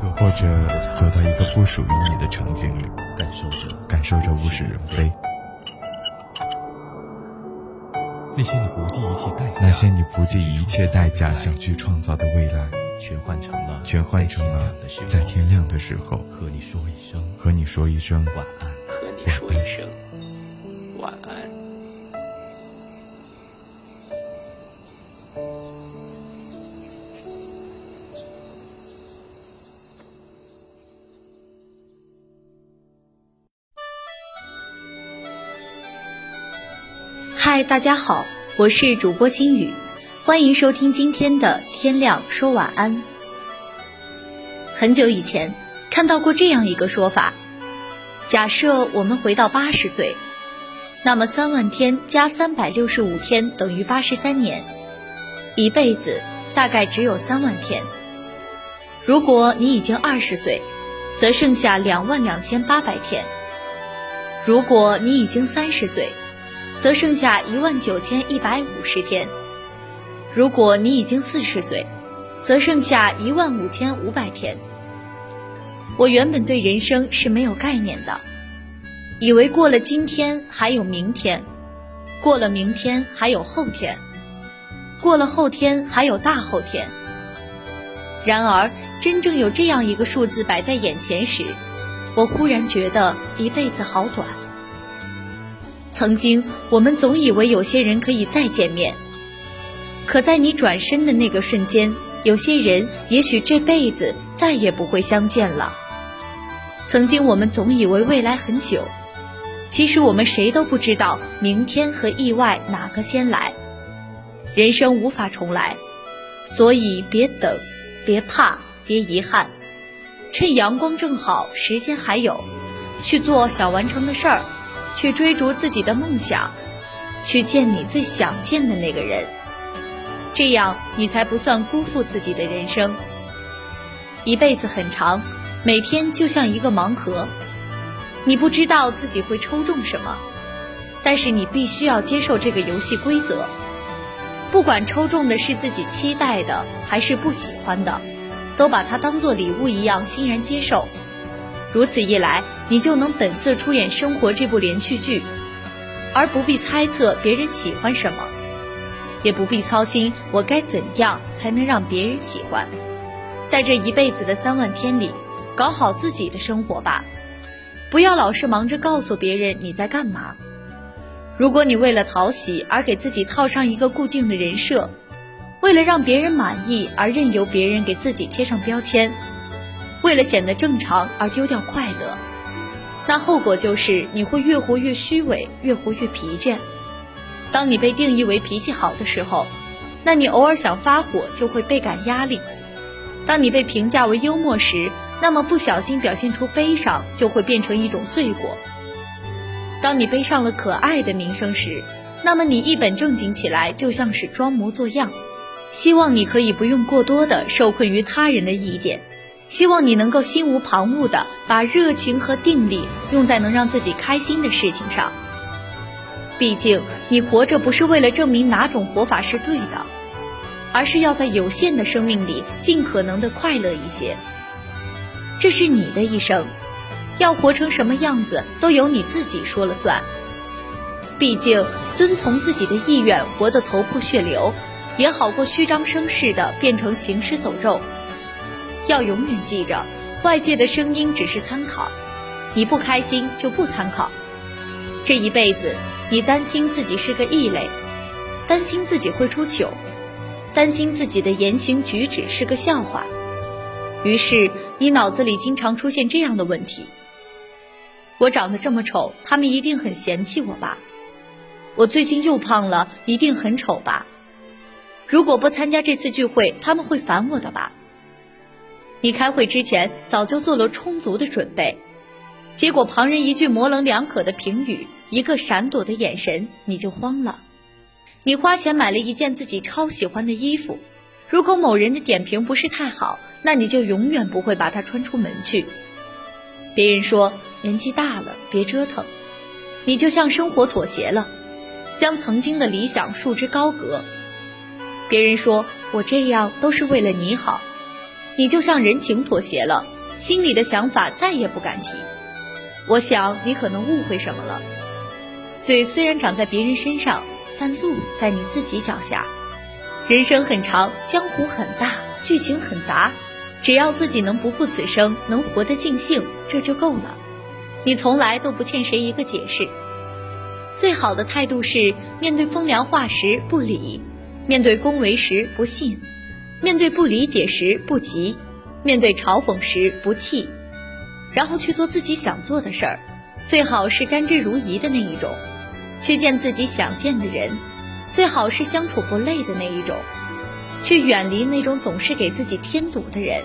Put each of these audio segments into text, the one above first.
个或者走到一个不属于你的场景里，感受着感受着物是人非。那些你不计一切代价，那些你不计一切代价想去创造的未来，全换成了全换成了在天亮的时候和你说一声和你说一声晚安。和你说一声嗨，大家好，我是主播心雨，欢迎收听今天的天亮说晚安。很久以前看到过这样一个说法：假设我们回到八十岁，那么三万天加三百六十五天等于八十三年，一辈子大概只有三万天。如果你已经二十岁，则剩下两万两千八百天；如果你已经三十岁，则剩下一万九千一百五十天。如果你已经四十岁，则剩下一万五千五百天。我原本对人生是没有概念的，以为过了今天还有明天，过了明天还有后天，过了后天还有大后天。然而，真正有这样一个数字摆在眼前时，我忽然觉得一辈子好短。曾经，我们总以为有些人可以再见面，可在你转身的那个瞬间，有些人也许这辈子再也不会相见了。曾经，我们总以为未来很久，其实我们谁都不知道明天和意外哪个先来。人生无法重来，所以别等，别怕，别遗憾，趁阳光正好，时间还有，去做想完成的事儿。去追逐自己的梦想，去见你最想见的那个人，这样你才不算辜负自己的人生。一辈子很长，每天就像一个盲盒，你不知道自己会抽中什么，但是你必须要接受这个游戏规则。不管抽中的是自己期待的还是不喜欢的，都把它当做礼物一样欣然接受。如此一来，你就能本色出演生活这部连续剧，而不必猜测别人喜欢什么，也不必操心我该怎样才能让别人喜欢。在这一辈子的三万天里，搞好自己的生活吧，不要老是忙着告诉别人你在干嘛。如果你为了讨喜而给自己套上一个固定的人设，为了让别人满意而任由别人给自己贴上标签。为了显得正常而丢掉快乐，那后果就是你会越活越虚伪，越活越疲倦。当你被定义为脾气好的时候，那你偶尔想发火就会倍感压力；当你被评价为幽默时，那么不小心表现出悲伤就会变成一种罪过。当你背上了可爱的名声时，那么你一本正经起来就像是装模作样。希望你可以不用过多的受困于他人的意见。希望你能够心无旁骛地把热情和定力用在能让自己开心的事情上。毕竟，你活着不是为了证明哪种活法是对的，而是要在有限的生命里尽可能的快乐一些。这是你的一生，要活成什么样子都由你自己说了算。毕竟，遵从自己的意愿，活得头破血流，也好过虚张声势的变成行尸走肉。要永远记着，外界的声音只是参考，你不开心就不参考。这一辈子，你担心自己是个异类，担心自己会出糗，担心自己的言行举止是个笑话，于是你脑子里经常出现这样的问题：我长得这么丑，他们一定很嫌弃我吧？我最近又胖了，一定很丑吧？如果不参加这次聚会，他们会烦我的吧？你开会之前早就做了充足的准备，结果旁人一句模棱两可的评语，一个闪躲的眼神，你就慌了。你花钱买了一件自己超喜欢的衣服，如果某人的点评不是太好，那你就永远不会把它穿出门去。别人说年纪大了别折腾，你就向生活妥协了，将曾经的理想束之高阁。别人说我这样都是为了你好，你就向人情妥协了，心里的想法再也不敢提。我想你可能误会什么了，嘴虽然长在别人身上。但路在你自己脚下，人生很长，江湖很大，剧情很杂，只要自己能不负此生，能活得尽兴，这就够了。你从来都不欠谁一个解释。最好的态度是：面对风凉话时不理，面对恭维时不信，面对不理解时不急，面对嘲讽时不气，然后去做自己想做的事儿，最好是甘之如饴的那一种。去见自己想见的人，最好是相处不累的那一种；去远离那种总是给自己添堵的人，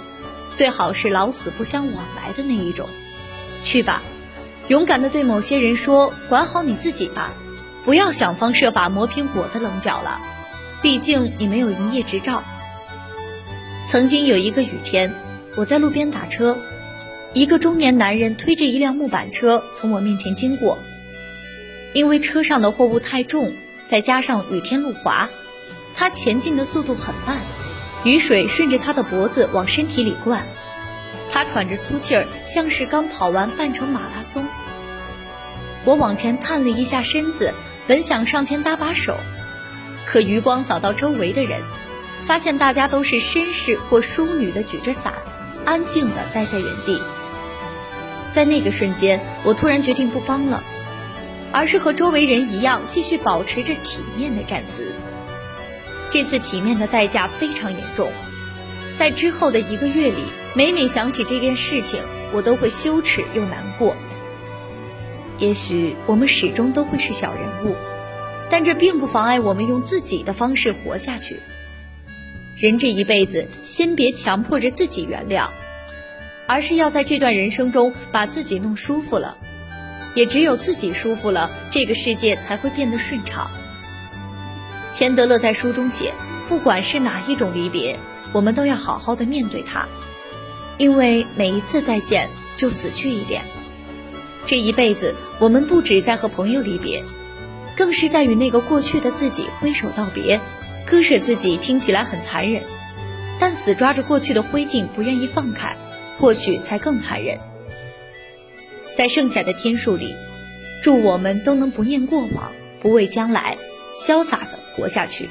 最好是老死不相往来的那一种。去吧，勇敢地对某些人说：“管好你自己吧，不要想方设法磨平我的棱角了。毕竟你没有营业执照。”曾经有一个雨天，我在路边打车，一个中年男人推着一辆木板车从我面前经过。因为车上的货物太重，再加上雨天路滑，他前进的速度很慢，雨水顺着他的脖子往身体里灌，他喘着粗气儿，像是刚跑完半程马拉松。我往前探了一下身子，本想上前搭把手，可余光扫到周围的人，发现大家都是绅士或淑女的举着伞，安静的待在原地。在那个瞬间，我突然决定不帮了。而是和周围人一样，继续保持着体面的站姿。这次体面的代价非常严重，在之后的一个月里，每每想起这件事情，我都会羞耻又难过。也许我们始终都会是小人物，但这并不妨碍我们用自己的方式活下去。人这一辈子，先别强迫着自己原谅，而是要在这段人生中把自己弄舒服了。也只有自己舒服了，这个世界才会变得顺畅。钱德勒在书中写，不管是哪一种离别，我们都要好好的面对它，因为每一次再见就死去一点。这一辈子，我们不止在和朋友离别，更是在与那个过去的自己挥手道别。割舍自己听起来很残忍，但死抓着过去的灰烬不愿意放开，或许才更残忍。在剩下的天数里，祝我们都能不念过往，不畏将来，潇洒的活下去。